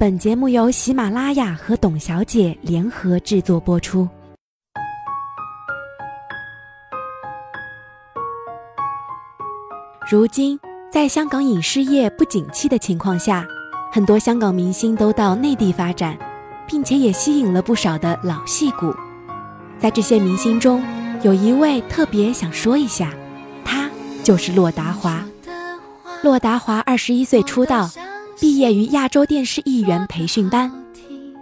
本节目由喜马拉雅和董小姐联合制作播出。如今，在香港影视业不景气的情况下，很多香港明星都到内地发展，并且也吸引了不少的老戏骨。在这些明星中，有一位特别想说一下，他就是骆达华。骆达华二十一岁出道。毕业于亚洲电视艺员培训班，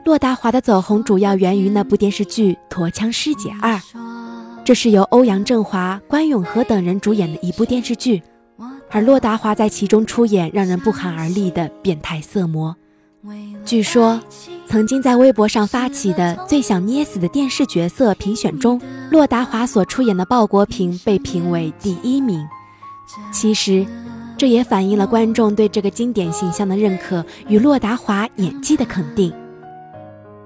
骆达华的走红主要源于那部电视剧《驼枪师姐二》，这是由欧阳震华、关咏荷等人主演的一部电视剧，而骆达华在其中出演让人不寒而栗的变态色魔。据说，曾经在微博上发起的最想捏死的电视角色评选中，骆达华所出演的鲍国平被评为第一名。其实。这也反映了观众对这个经典形象的认可与骆达华演技的肯定。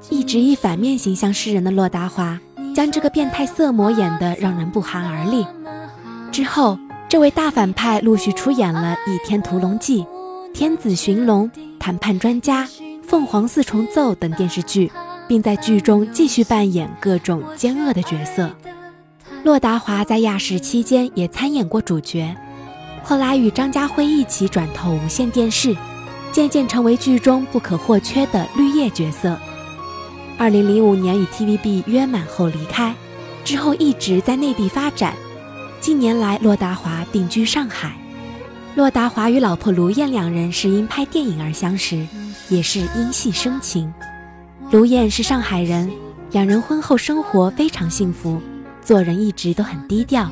一直以反面形象示人的骆达华，将这个变态色魔演得让人不寒而栗。之后，这位大反派陆续出演了《倚天屠龙记》《天子寻龙》《谈判专家》《凤凰四重奏》等电视剧，并在剧中继续扮演各种奸恶的角色。骆达华在亚视期间也参演过主角。后来与张家辉一起转投无线电视，渐渐成为剧中不可或缺的绿叶角色。二零零五年与 TVB 约满后离开，之后一直在内地发展。近年来，骆达华定居上海。骆达华与老婆卢燕两人是因拍电影而相识，也是因戏生情。卢燕是上海人，两人婚后生活非常幸福，做人一直都很低调。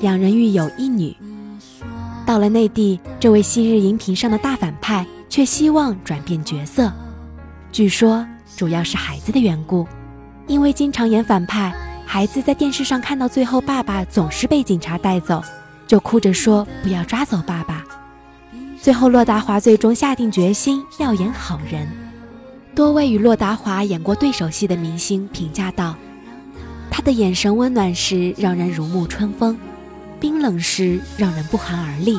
两人育有一女。到了内地，这位昔日荧屏上的大反派却希望转变角色，据说主要是孩子的缘故，因为经常演反派，孩子在电视上看到最后爸爸总是被警察带走，就哭着说不要抓走爸爸。最后，洛达华最终下定决心要演好人。多位与洛达华演过对手戏的明星评价道：“他的眼神温暖时，让人如沐春风。”冰冷时让人不寒而栗。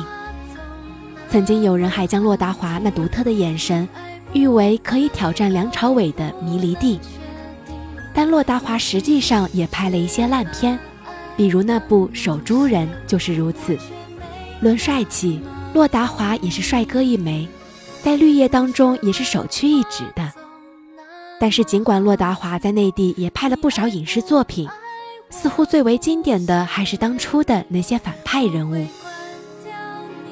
曾经有人还将洛达华那独特的眼神誉为可以挑战梁朝伟的迷离地，但洛达华实际上也拍了一些烂片，比如那部《守株人》就是如此。论帅气，洛达华也是帅哥一枚，在绿叶当中也是首屈一指的。但是尽管洛达华在内地也拍了不少影视作品。似乎最为经典的还是当初的那些反派人物。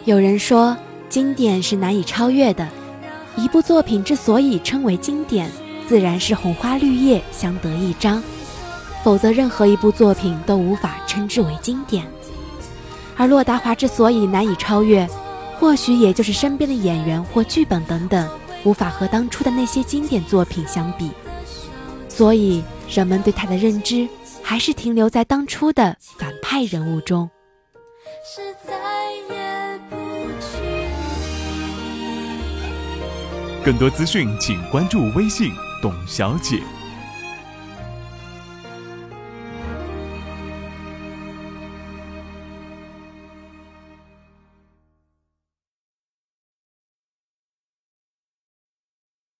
有人说，经典是难以超越的。一部作品之所以称为经典，自然是红花绿叶相得益彰，否则任何一部作品都无法称之为经典。而洛达华之所以难以超越，或许也就是身边的演员或剧本等等，无法和当初的那些经典作品相比，所以人们对他的认知。还是停留在当初的反派人物中。更多资讯，请关注微信“董小姐”。